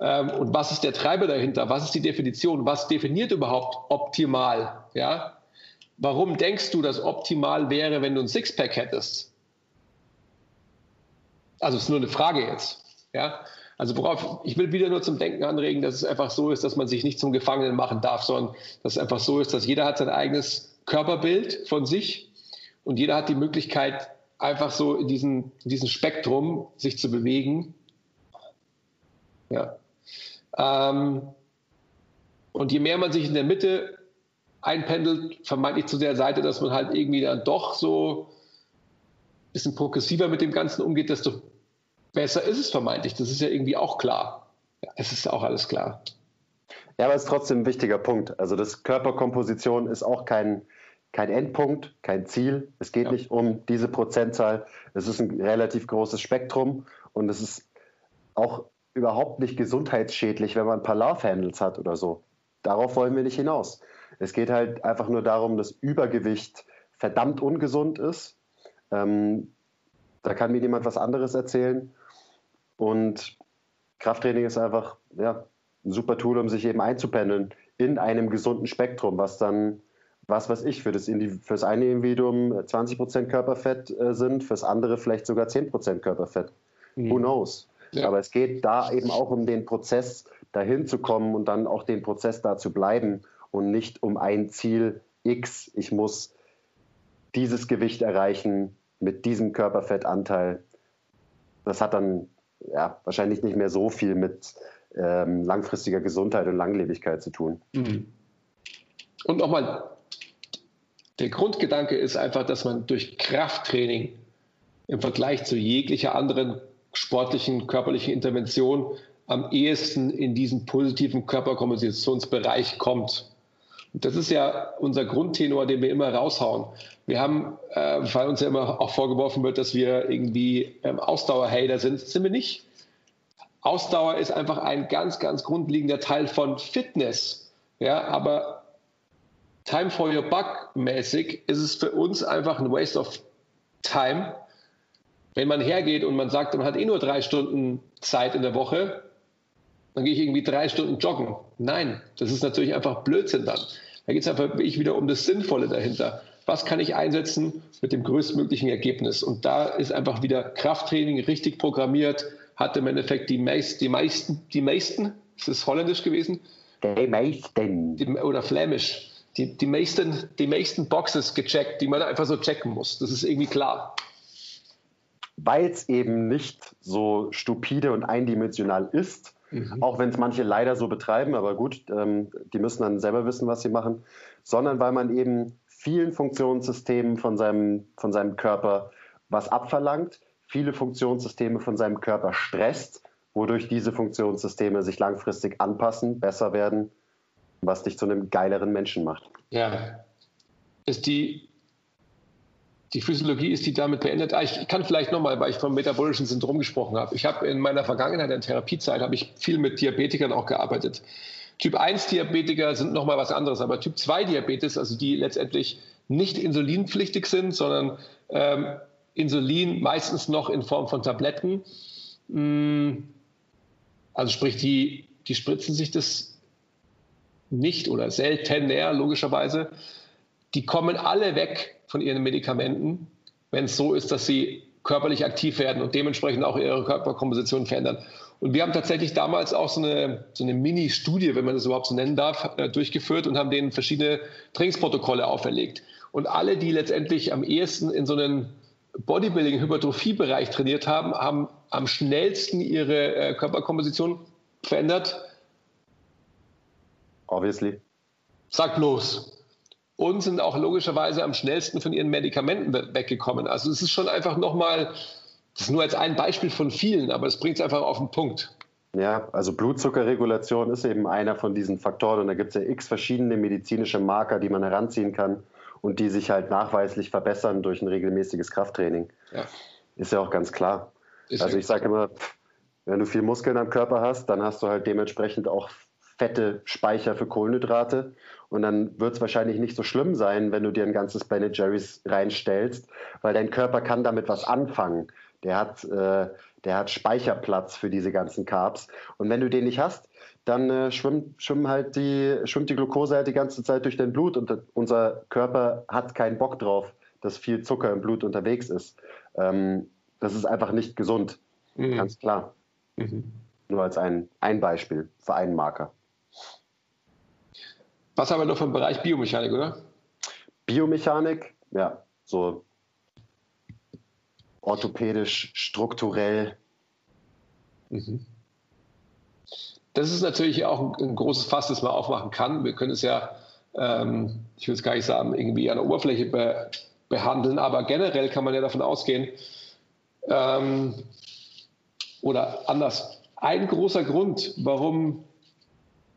Ähm, und was ist der Treiber dahinter? Was ist die Definition? Was definiert überhaupt optimal? Ja? Warum denkst du, dass optimal wäre, wenn du ein Sixpack hättest? Also es ist nur eine Frage jetzt. Ja? Also worauf, ich will wieder nur zum Denken anregen, dass es einfach so ist, dass man sich nicht zum Gefangenen machen darf, sondern dass es einfach so ist, dass jeder hat sein eigenes Körperbild von sich und jeder hat die Möglichkeit, einfach so in diesem, in diesem Spektrum sich zu bewegen. Ja. Ähm, und je mehr man sich in der Mitte einpendelt, vermeintlich zu der Seite, dass man halt irgendwie dann doch so ein bisschen progressiver mit dem Ganzen umgeht, desto besser ist es vermeintlich. Das ist ja irgendwie auch klar. Ja, es ist auch alles klar. Ja, aber es ist trotzdem ein wichtiger Punkt. Also das Körperkomposition ist auch kein, kein Endpunkt, kein Ziel. Es geht ja. nicht um diese Prozentzahl. Es ist ein relativ großes Spektrum und es ist auch überhaupt nicht gesundheitsschädlich, wenn man ein paar Love-Handles hat oder so. Darauf wollen wir nicht hinaus. Es geht halt einfach nur darum, dass Übergewicht verdammt ungesund ist. Ähm, da kann mir niemand was anderes erzählen. Und Krafttraining ist einfach ja, ein super Tool, um sich eben einzupendeln in einem gesunden Spektrum, was dann, was weiß ich, für das, für das eine Individuum 20% Körperfett äh, sind, fürs andere vielleicht sogar 10% Körperfett. Mhm. Who knows? Ja. Aber es geht da eben auch um den Prozess, dahin zu kommen und dann auch den Prozess da zu bleiben und nicht um ein Ziel X, ich muss dieses Gewicht erreichen mit diesem Körperfettanteil. Das hat dann ja, wahrscheinlich nicht mehr so viel mit ähm, langfristiger Gesundheit und Langlebigkeit zu tun. Mhm. Und nochmal, der Grundgedanke ist einfach, dass man durch Krafttraining im Vergleich zu jeglicher anderen sportlichen, körperlichen Intervention am ehesten in diesen positiven Körperkompositionsbereich kommt. Das ist ja unser Grundtenor, den wir immer raushauen. Wir haben, äh, weil uns ja immer auch vorgeworfen wird, dass wir irgendwie ähm, Ausdauerhater sind, sind wir nicht. Ausdauer ist einfach ein ganz, ganz grundlegender Teil von Fitness. Ja, aber Time for your buck mäßig ist es für uns einfach ein Waste of Time. Wenn man hergeht und man sagt, man hat eh nur drei Stunden Zeit in der Woche, dann gehe ich irgendwie drei Stunden joggen. Nein, das ist natürlich einfach Blödsinn dann. Da geht es einfach wirklich wieder um das Sinnvolle dahinter. Was kann ich einsetzen mit dem größtmöglichen Ergebnis? Und da ist einfach wieder Krafttraining richtig programmiert, hat im Endeffekt die, meist, die meisten, die meisten, ist es holländisch gewesen? Die meisten. Die, oder flämisch. Die, die, meisten, die meisten Boxes gecheckt, die man einfach so checken muss. Das ist irgendwie klar. Weil es eben nicht so stupide und eindimensional ist, Mhm. Auch wenn es manche leider so betreiben, aber gut, ähm, die müssen dann selber wissen, was sie machen, sondern weil man eben vielen Funktionssystemen von seinem, von seinem Körper was abverlangt, viele Funktionssysteme von seinem Körper stresst, wodurch diese Funktionssysteme sich langfristig anpassen, besser werden, was dich zu einem geileren Menschen macht. Ja. Ist die die Physiologie ist die damit beendet. Ah, ich kann vielleicht nochmal, weil ich vom metabolischen Syndrom gesprochen habe. Ich habe in meiner Vergangenheit, in Therapiezeit, habe ich viel mit Diabetikern auch gearbeitet. Typ 1 Diabetiker sind nochmal was anderes, aber Typ 2 Diabetes, also die letztendlich nicht insulinpflichtig sind, sondern ähm, Insulin meistens noch in Form von Tabletten. Mm, also sprich, die, die spritzen sich das nicht oder seltener, logischerweise. Die kommen alle weg von ihren Medikamenten, wenn es so ist, dass sie körperlich aktiv werden und dementsprechend auch ihre Körperkomposition verändern. Und wir haben tatsächlich damals auch so eine, so eine Mini-Studie, wenn man das überhaupt so nennen darf, äh, durchgeführt und haben denen verschiedene Trainingsprotokolle auferlegt. Und alle, die letztendlich am ehesten in so einen Bodybuilding-Hypertrophie-Bereich trainiert haben, haben am schnellsten ihre äh, Körperkomposition verändert. Obviously. Sag bloß. Und sind auch logischerweise am schnellsten von ihren Medikamenten weggekommen. Also es ist schon einfach nochmal, das ist nur als ein Beispiel von vielen, aber es bringt es einfach auf den Punkt. Ja, also Blutzuckerregulation ist eben einer von diesen Faktoren und da gibt es ja x verschiedene medizinische Marker, die man heranziehen kann und die sich halt nachweislich verbessern durch ein regelmäßiges Krafttraining. Ja. Ist ja auch ganz klar. Ist also ich sage immer, wenn du viel Muskeln am Körper hast, dann hast du halt dementsprechend auch fette Speicher für Kohlenhydrate. Und dann wird es wahrscheinlich nicht so schlimm sein, wenn du dir ein ganzes Ben Jerry's reinstellst, weil dein Körper kann damit was anfangen. Der hat, äh, der hat Speicherplatz für diese ganzen Carbs. Und wenn du den nicht hast, dann äh, schwimmt, schwimmen halt die, schwimmt die Glucose halt die ganze Zeit durch dein Blut und unser Körper hat keinen Bock drauf, dass viel Zucker im Blut unterwegs ist. Ähm, das ist einfach nicht gesund, mhm. ganz klar. Mhm. Nur als ein, ein Beispiel für einen Marker. Was haben wir noch vom Bereich Biomechanik, oder? Biomechanik, ja, so orthopädisch, strukturell. Mhm. Das ist natürlich auch ein, großes Fass, das man aufmachen kann. Wir können es ja, ähm, ich will es gar nicht sagen, irgendwie an der Oberfläche be behandeln, aber generell kann man ja davon ausgehen, ähm, oder anders, ein großer Grund, warum,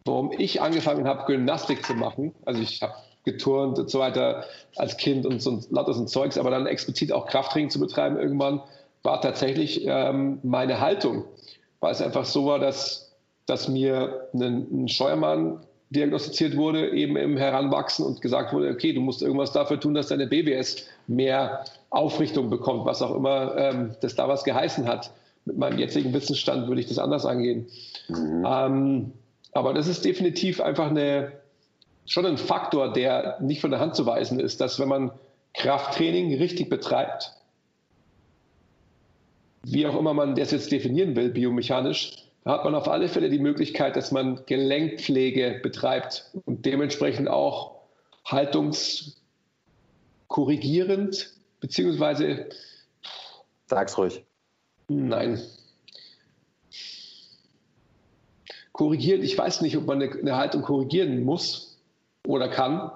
warum ich angefangen habe, Gymnastik zu machen, also ich habe geturnt und so weiter als Kind und so lauter so Zeugs, aber dann explizit auch Krafttraining zu betreiben irgendwann, war tatsächlich ähm, meine Haltung, weil es einfach so war, dass dass mir ein, ein Steuermann diagnostiziert wurde, eben im Heranwachsen und gesagt wurde, okay, du musst irgendwas dafür tun, dass deine BWS mehr Aufrichtung bekommt, was auch immer ähm, das da was geheißen hat. Mit meinem jetzigen Wissensstand würde ich das anders angehen. Mhm. Ähm, aber das ist definitiv einfach eine, schon ein Faktor, der nicht von der Hand zu weisen ist, dass wenn man Krafttraining richtig betreibt, wie auch immer man das jetzt definieren will, biomechanisch, da hat man auf alle Fälle die Möglichkeit, dass man Gelenkpflege betreibt und dementsprechend auch haltungskorrigierend, beziehungsweise. Sag's ruhig. Nein. Korrigieren, ich weiß nicht, ob man eine, eine Haltung korrigieren muss oder kann.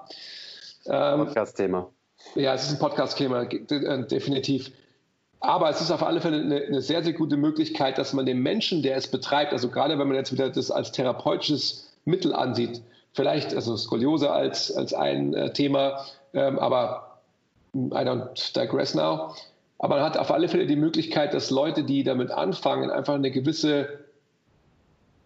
Ähm, Podcast-Thema. Ja, es ist ein Podcast-Thema, definitiv. Aber es ist auf alle Fälle eine, eine, sehr, sehr gute Möglichkeit, dass man dem Menschen, der es betreibt, also gerade wenn man jetzt wieder das als therapeutisches Mittel ansieht, vielleicht, also Skoliose als, als ein äh, Thema, ähm, aber I don't digress now. Aber man hat auf alle Fälle die Möglichkeit, dass Leute, die damit anfangen, einfach eine gewisse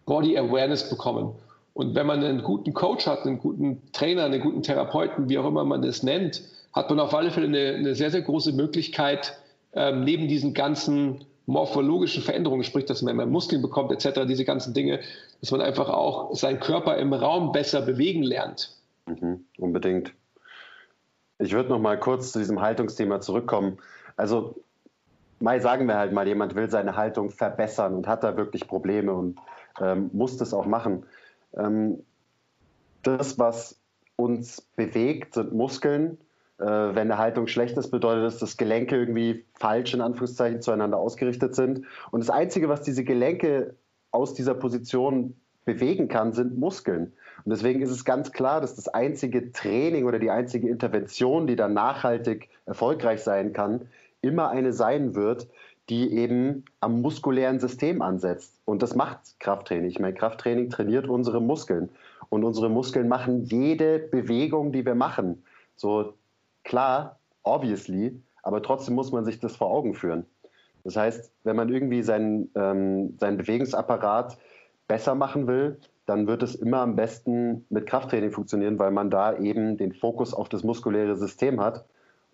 Body Awareness bekommen. Und wenn man einen guten Coach hat, einen guten Trainer, einen guten Therapeuten, wie auch immer man das nennt, hat man auf alle Fälle eine, eine sehr, sehr große Möglichkeit, ähm, neben diesen ganzen morphologischen Veränderungen, sprich, dass man mehr Muskeln bekommt, etc., diese ganzen Dinge, dass man einfach auch seinen Körper im Raum besser bewegen lernt. Mhm, unbedingt. Ich würde noch mal kurz zu diesem Haltungsthema zurückkommen. Also, mal sagen wir halt mal, jemand will seine Haltung verbessern und hat da wirklich Probleme und ähm, muss das auch machen. Ähm, das, was uns bewegt, sind Muskeln äh, wenn eine Haltung schlecht ist, bedeutet das, dass Gelenke irgendwie falsch in Anführungszeichen zueinander ausgerichtet sind. Und das Einzige, was diese Gelenke aus dieser Position bewegen kann, sind Muskeln. Und deswegen ist es ganz klar, dass das einzige Training oder die einzige Intervention, die dann nachhaltig erfolgreich sein kann, immer eine sein wird, die eben am muskulären System ansetzt. Und das macht Krafttraining. Ich meine, Krafttraining trainiert unsere Muskeln. Und unsere Muskeln machen jede Bewegung, die wir machen. So Klar, obviously, aber trotzdem muss man sich das vor Augen führen. Das heißt, wenn man irgendwie seinen, ähm, seinen Bewegungsapparat besser machen will, dann wird es immer am besten mit Krafttraining funktionieren, weil man da eben den Fokus auf das muskuläre System hat.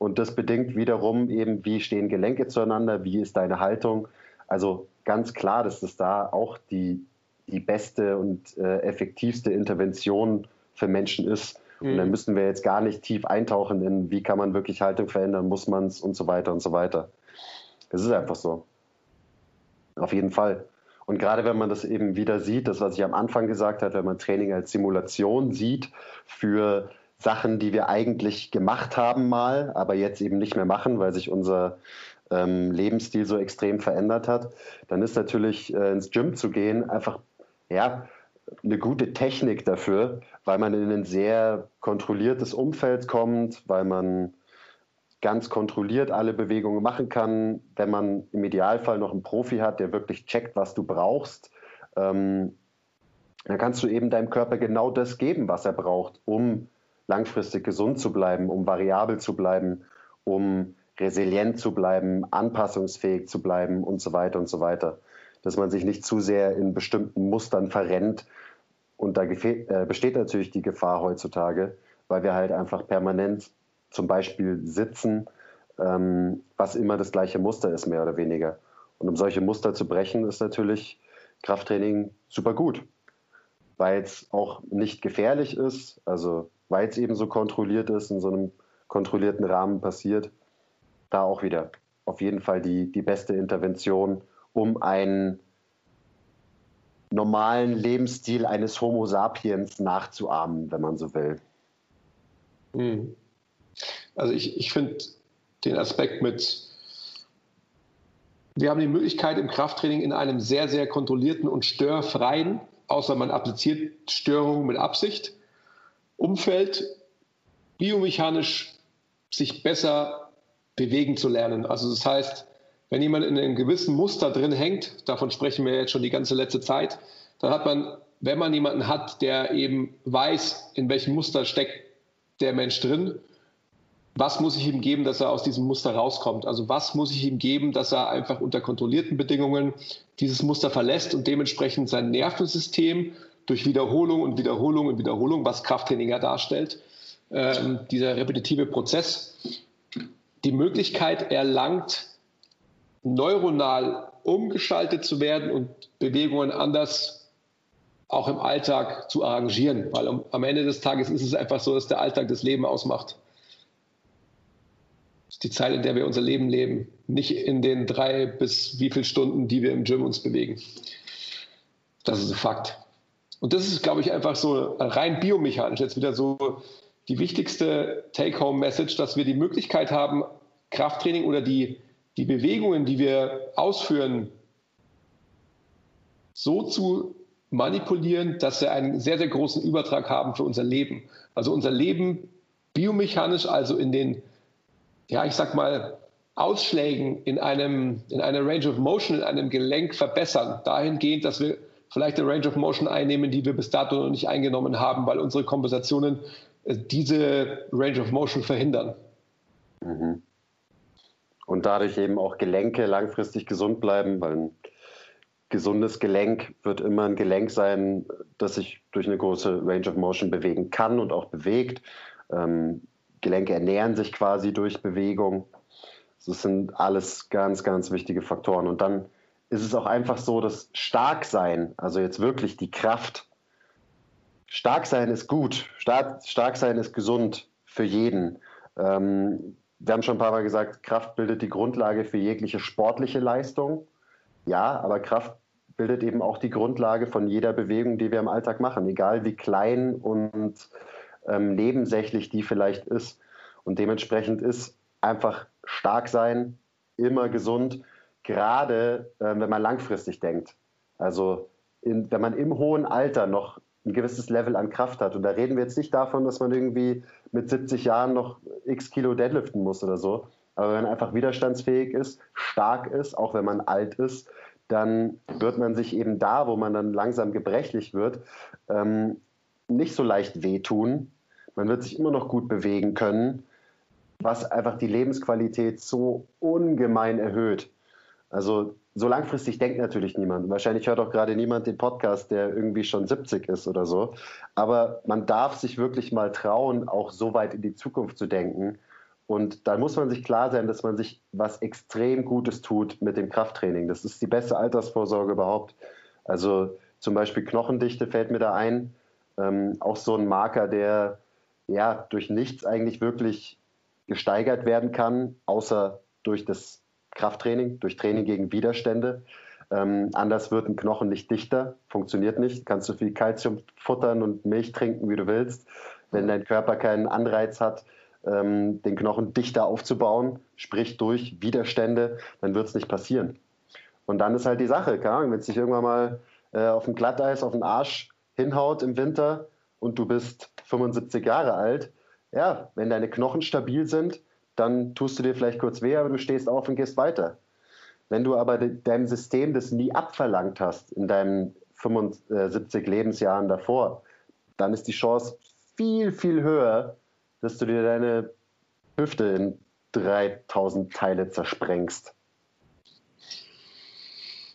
Und das bedingt wiederum eben, wie stehen Gelenke zueinander, wie ist deine Haltung. Also ganz klar, dass das da auch die, die beste und äh, effektivste Intervention für Menschen ist. Und dann mhm. müssen wir jetzt gar nicht tief eintauchen in, wie kann man wirklich Haltung verändern, muss man es und so weiter und so weiter. Das ist einfach so. Auf jeden Fall. Und gerade wenn man das eben wieder sieht, das, was ich am Anfang gesagt habe, wenn man Training als Simulation sieht für Sachen, die wir eigentlich gemacht haben mal, aber jetzt eben nicht mehr machen, weil sich unser ähm, Lebensstil so extrem verändert hat, dann ist natürlich äh, ins Gym zu gehen einfach ja, eine gute Technik dafür, weil man in ein sehr kontrolliertes Umfeld kommt, weil man ganz kontrolliert alle Bewegungen machen kann, wenn man im Idealfall noch einen Profi hat, der wirklich checkt, was du brauchst. Ähm, dann kannst du eben deinem Körper genau das geben, was er braucht, um langfristig gesund zu bleiben, um variabel zu bleiben, um resilient zu bleiben, anpassungsfähig zu bleiben und so weiter und so weiter. Dass man sich nicht zu sehr in bestimmten Mustern verrennt. Und da äh, besteht natürlich die Gefahr heutzutage, weil wir halt einfach permanent zum Beispiel sitzen, ähm, was immer das gleiche Muster ist, mehr oder weniger. Und um solche Muster zu brechen, ist natürlich Krafttraining super gut, weil es auch nicht gefährlich ist, also weil es eben so kontrolliert ist, in so einem kontrollierten Rahmen passiert. Da auch wieder auf jeden Fall die, die beste Intervention, um einen normalen Lebensstil eines Homo sapiens nachzuahmen, wenn man so will. Mhm. Also ich, ich finde den Aspekt mit, wir haben die Möglichkeit im Krafttraining in einem sehr, sehr kontrollierten und störfreien, außer man appliziert Störungen mit Absicht, Umfeld biomechanisch sich besser bewegen zu lernen. Also das heißt, wenn jemand in einem gewissen Muster drin hängt, davon sprechen wir jetzt schon die ganze letzte Zeit, dann hat man, wenn man jemanden hat, der eben weiß, in welchem Muster steckt der Mensch drin, was muss ich ihm geben, dass er aus diesem Muster rauskommt? Also was muss ich ihm geben, dass er einfach unter kontrollierten Bedingungen dieses Muster verlässt und dementsprechend sein Nervensystem durch Wiederholung und Wiederholung und Wiederholung, was Krafttraining ja darstellt, ähm, dieser repetitive Prozess, die Möglichkeit erlangt, neuronal umgeschaltet zu werden und Bewegungen anders auch im Alltag zu arrangieren. Weil am Ende des Tages ist es einfach so, dass der Alltag das Leben ausmacht die Zeit, in der wir unser Leben leben, nicht in den drei bis wie viele Stunden, die wir im Gym uns bewegen. Das ist ein Fakt. Und das ist, glaube ich, einfach so rein biomechanisch jetzt wieder so die wichtigste Take-Home-Message, dass wir die Möglichkeit haben, Krafttraining oder die, die Bewegungen, die wir ausführen, so zu manipulieren, dass sie einen sehr, sehr großen Übertrag haben für unser Leben. Also unser Leben biomechanisch, also in den ja, ich sag mal, Ausschlägen in einem, in einer Range of Motion, in einem Gelenk verbessern, dahingehend, dass wir vielleicht eine Range of Motion einnehmen, die wir bis dato noch nicht eingenommen haben, weil unsere Kompensationen äh, diese Range of Motion verhindern. Mhm. Und dadurch eben auch Gelenke langfristig gesund bleiben, weil ein gesundes Gelenk wird immer ein Gelenk sein, das sich durch eine große Range of Motion bewegen kann und auch bewegt. Ähm, Gelenke ernähren sich quasi durch Bewegung. Das sind alles ganz, ganz wichtige Faktoren. Und dann ist es auch einfach so, dass Starksein, also jetzt wirklich die Kraft, Starksein ist gut, stark, stark sein ist gesund für jeden. Ähm, wir haben schon ein paar Mal gesagt, Kraft bildet die Grundlage für jegliche sportliche Leistung. Ja, aber Kraft bildet eben auch die Grundlage von jeder Bewegung, die wir im Alltag machen, egal wie klein und ähm, nebensächlich die vielleicht ist. Und dementsprechend ist einfach stark sein, immer gesund, gerade äh, wenn man langfristig denkt. Also in, wenn man im hohen Alter noch ein gewisses Level an Kraft hat. Und da reden wir jetzt nicht davon, dass man irgendwie mit 70 Jahren noch x Kilo deadliften muss oder so. Aber wenn man einfach widerstandsfähig ist, stark ist, auch wenn man alt ist, dann wird man sich eben da, wo man dann langsam gebrechlich wird, ähm, nicht so leicht wehtun. Man wird sich immer noch gut bewegen können, was einfach die Lebensqualität so ungemein erhöht. Also so langfristig denkt natürlich niemand. Wahrscheinlich hört auch gerade niemand den Podcast, der irgendwie schon 70 ist oder so. Aber man darf sich wirklich mal trauen, auch so weit in die Zukunft zu denken. Und da muss man sich klar sein, dass man sich was extrem Gutes tut mit dem Krafttraining. Das ist die beste Altersvorsorge überhaupt. Also zum Beispiel Knochendichte fällt mir da ein. Ähm, auch so ein Marker, der ja durch nichts eigentlich wirklich gesteigert werden kann, außer durch das Krafttraining, durch Training gegen Widerstände. Ähm, anders wird ein Knochen nicht dichter, funktioniert nicht. Kannst du viel Kalzium futtern und Milch trinken, wie du willst. Wenn dein Körper keinen Anreiz hat, ähm, den Knochen dichter aufzubauen, sprich durch Widerstände, dann wird es nicht passieren. Und dann ist halt die Sache, wenn es dich irgendwann mal äh, auf dem Glatteis, auf den Arsch hinhaut im Winter und du bist 75 Jahre alt, ja, wenn deine Knochen stabil sind, dann tust du dir vielleicht kurz weh, aber du stehst auf und gehst weiter. Wenn du aber deinem System das nie abverlangt hast in deinen 75 Lebensjahren davor, dann ist die Chance viel, viel höher, dass du dir deine Hüfte in 3000 Teile zersprengst.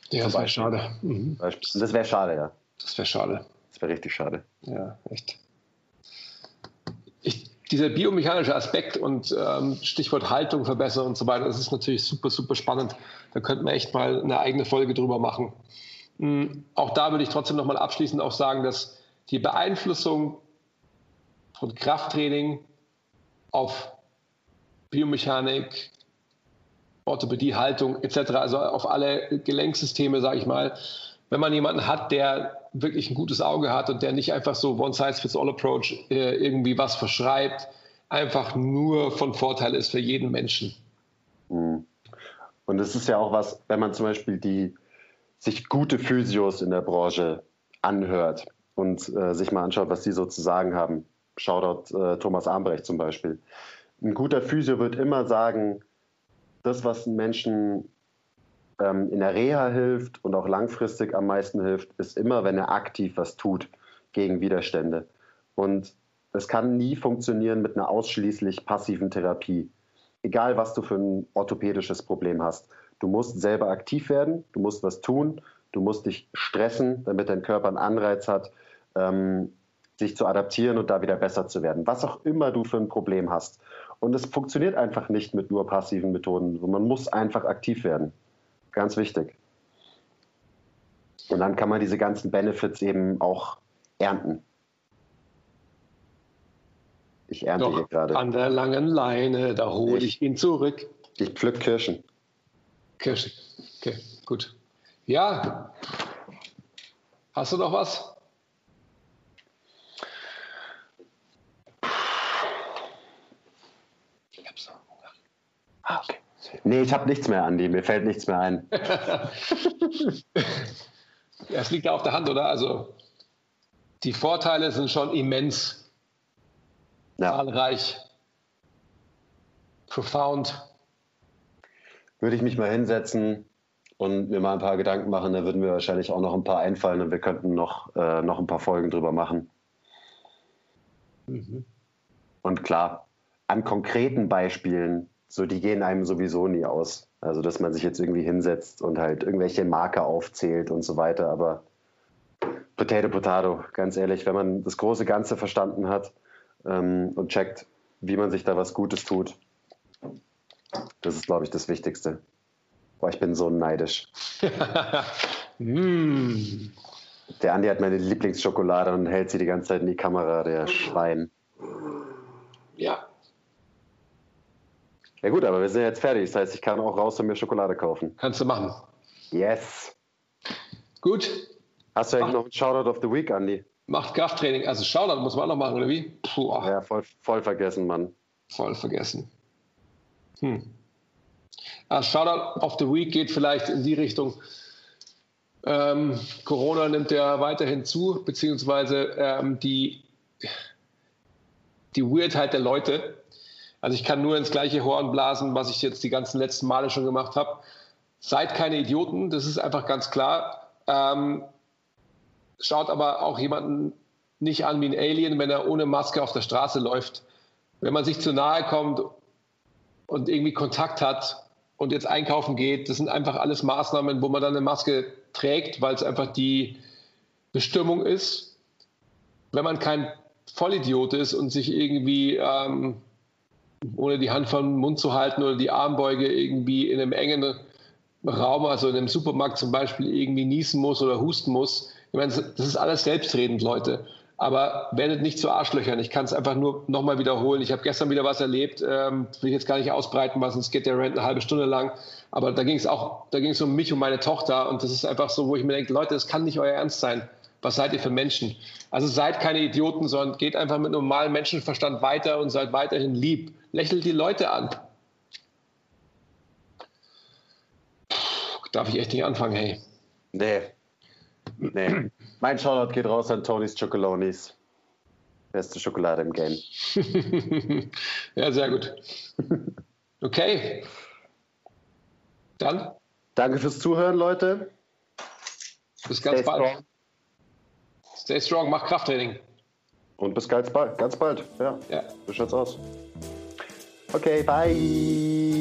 Ja, das wäre schade. Mhm. Das wäre schade, ja. Das wäre schade. Das wäre richtig schade. Ja, echt dieser biomechanische Aspekt und ähm, Stichwort Haltung verbessern und so weiter, das ist natürlich super, super spannend. Da könnten wir echt mal eine eigene Folge drüber machen. Mhm. Auch da würde ich trotzdem nochmal abschließend auch sagen, dass die Beeinflussung von Krafttraining auf Biomechanik, Orthopädie, Haltung etc., also auf alle Gelenksysteme, sage ich mal, wenn man jemanden hat, der wirklich ein gutes Auge hat und der nicht einfach so One-Size-Fits-All-Approach äh, irgendwie was verschreibt, einfach nur von Vorteil ist für jeden Menschen. Mhm. Und es ist ja auch was, wenn man zum Beispiel die sich gute Physios in der Branche anhört und äh, sich mal anschaut, was die so zu sagen haben. Shoutout äh, Thomas Armbrecht zum Beispiel. Ein guter Physio wird immer sagen, das, was Menschen ähm, in der Reha hilft und auch langfristig am meisten hilft, ist immer, wenn er aktiv was tut gegen Widerstände. Und das kann nie funktionieren mit einer ausschließlich passiven Therapie. Egal, was du für ein orthopädisches Problem hast. Du musst selber aktiv werden, du musst was tun, du musst dich stressen, damit dein Körper einen Anreiz hat, ähm, sich zu adaptieren und da wieder besser zu werden. Was auch immer du für ein Problem hast. Und es funktioniert einfach nicht mit nur passiven Methoden. Man muss einfach aktiv werden. Ganz wichtig. Und dann kann man diese ganzen Benefits eben auch ernten. Ich ernte Doch, hier gerade. An der langen Leine, da hole ich, ich, ihn zurück. Ich pflück Kirschen. Kirschen. Okay, gut. Ja. Hast du noch was? Ich hab's noch. Ah, okay. Nee, ich habe nichts mehr, Andi. Mir fällt nichts mehr ein. Es liegt ja auf der Hand, oder? Also die Vorteile sind schon immens. Ja. Zahlreich. Profound. Würde ich mich mal hinsetzen und mir mal ein paar Gedanken machen, dann würden mir wahrscheinlich auch noch ein paar einfallen und wir könnten noch, äh, noch ein paar Folgen drüber machen. Mhm. Und klar, an konkreten Beispielen so die gehen einem sowieso nie aus. Also, dass man sich jetzt irgendwie hinsetzt und halt irgendwelche Marker aufzählt und so weiter. Aber Potato, Potato, ganz ehrlich, wenn man das große Ganze verstanden hat ähm, und checkt, wie man sich da was Gutes tut, das ist, glaube ich, das Wichtigste. Boah, ich bin so neidisch. mm. Der Andi hat meine Lieblingsschokolade und hält sie die ganze Zeit in die Kamera, der Schwein. Ja, ja gut, aber wir sind jetzt fertig. Das heißt, ich kann auch raus und mir Schokolade kaufen. Kannst du machen. Yes. Gut. Hast du eigentlich noch einen Shoutout of the Week, Andy? Macht Krafttraining. Also Shoutout muss man auch noch machen, oder wie? Puh. Ja, voll, voll vergessen, Mann. Voll vergessen. Hm. Also Shoutout of the Week geht vielleicht in die Richtung. Ähm, Corona nimmt ja weiterhin zu, beziehungsweise ähm, die, die Weirdheit der Leute also ich kann nur ins gleiche Horn blasen, was ich jetzt die ganzen letzten Male schon gemacht habe. Seid keine Idioten, das ist einfach ganz klar. Ähm, schaut aber auch jemanden nicht an wie ein Alien, wenn er ohne Maske auf der Straße läuft. Wenn man sich zu nahe kommt und irgendwie Kontakt hat, und jetzt einkaufen geht, das sind einfach alles Maßnahmen, wo man dann eine Maske trägt, weil es einfach die Bestimmung ist. Wenn man kein Vollidiot ist und sich irgendwie ähm, ohne die Hand vom Mund zu halten oder die Armbeuge irgendwie in einem engen Raum, also in einem Supermarkt zum Beispiel, irgendwie niesen muss oder husten muss. Ich meine, das ist alles selbstredend, Leute. Aber werdet nicht zu Arschlöchern. Ich kann es einfach nur nochmal wiederholen. Ich habe gestern wieder was erlebt, ähm, will ich jetzt gar nicht ausbreiten, weil sonst geht der Rant eine halbe Stunde lang. Aber da ging es auch, da ging es um mich und meine Tochter. Und das ist einfach so, wo ich mir denke, Leute, das kann nicht euer Ernst sein. Was seid ihr für Menschen? Also seid keine Idioten, sondern geht einfach mit normalem Menschenverstand weiter und seid weiterhin lieb. Lächelt die Leute an. Puh, darf ich echt nicht anfangen, hey. Nee. Nee. Mein Shoutout geht raus an Tonys Chocolonis. Beste Schokolade im Game. ja, sehr gut. Okay. Dann. Danke fürs Zuhören, Leute. Bis ganz Stay bald. Strong. Stay strong, mach Krafttraining. Und bis ganz bald. Ganz bald. Ja. ja. So schaut's aus. Okay, bye.